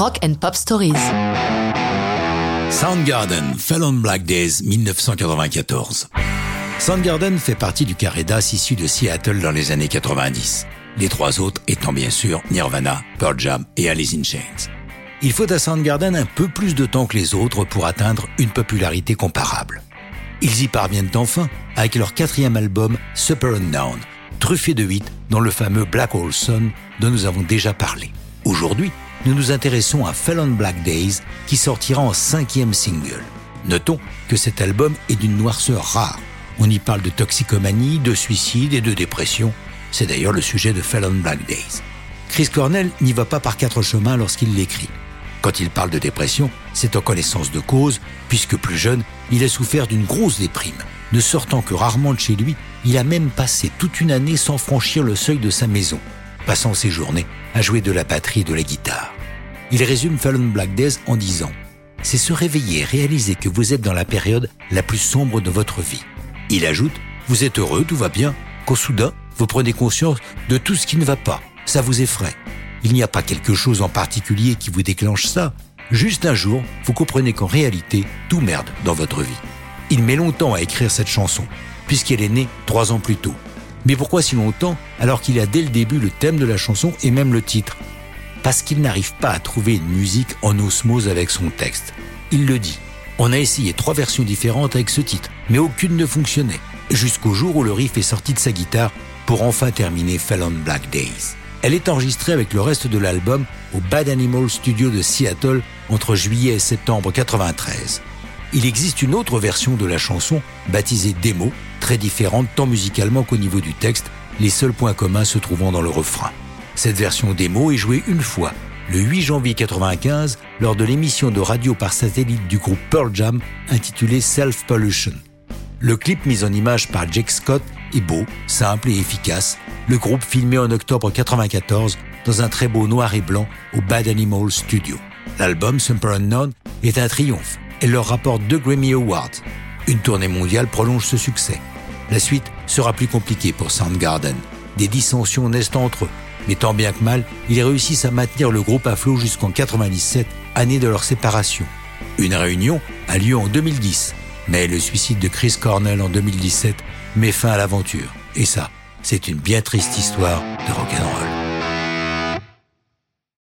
Rock and Pop Stories. Soundgarden, Fell on Black Days, 1994. Soundgarden fait partie du carré issu de Seattle dans les années 90. Les trois autres étant bien sûr Nirvana, Pearl Jam et Alice in Chains. Il faut à Soundgarden un peu plus de temps que les autres pour atteindre une popularité comparable. Ils y parviennent enfin avec leur quatrième album Super Unknown, truffé de hits dans le fameux Black Hole Sun dont nous avons déjà parlé. Aujourd'hui, nous nous intéressons à Fell on Black Days qui sortira en cinquième single. Notons que cet album est d'une noirceur rare. On y parle de toxicomanie, de suicide et de dépression. C'est d'ailleurs le sujet de Fell on Black Days. Chris Cornell n'y va pas par quatre chemins lorsqu'il l'écrit. Quand il parle de dépression, c'est en connaissance de cause, puisque plus jeune, il a souffert d'une grosse déprime. Ne sortant que rarement de chez lui, il a même passé toute une année sans franchir le seuil de sa maison, passant ses journées à jouer de la batterie et de la guitare. Il résume Fallon Black Days en disant C'est se réveiller et réaliser que vous êtes dans la période la plus sombre de votre vie. Il ajoute Vous êtes heureux, tout va bien, qu'au soudain, vous prenez conscience de tout ce qui ne va pas. Ça vous effraie. Il n'y a pas quelque chose en particulier qui vous déclenche ça. Juste un jour, vous comprenez qu'en réalité, tout merde dans votre vie. Il met longtemps à écrire cette chanson, puisqu'elle est née trois ans plus tôt. Mais pourquoi si longtemps alors qu'il a dès le début le thème de la chanson et même le titre? Parce qu'il n'arrive pas à trouver une musique en osmose avec son texte. Il le dit. On a essayé trois versions différentes avec ce titre, mais aucune ne fonctionnait, jusqu'au jour où le riff est sorti de sa guitare pour enfin terminer Fell on Black Days. Elle est enregistrée avec le reste de l'album au Bad Animal Studio de Seattle entre juillet et septembre 93. Il existe une autre version de la chanson, baptisée Démo, très différente tant musicalement qu'au niveau du texte, les seuls points communs se trouvant dans le refrain. Cette version démo est jouée une fois, le 8 janvier 95, lors de l'émission de radio par satellite du groupe Pearl Jam intitulée Self Pollution. Le clip mis en image par Jake Scott est beau, simple et efficace. Le groupe filmé en octobre 94 dans un très beau noir et blanc au Bad Animal Studio. L'album Super Unknown est un triomphe et leur rapporte deux Grammy Awards. Une tournée mondiale prolonge ce succès. La suite sera plus compliquée pour Soundgarden. Des dissensions naissent entre eux, mais tant bien que mal, ils réussissent à maintenir le groupe à flot jusqu'en 97, année de leur séparation. Une réunion a lieu en 2010 mais le suicide de Chris Cornell en 2017 met fin à l'aventure. Et ça, c'est une bien triste histoire de rock'n'roll.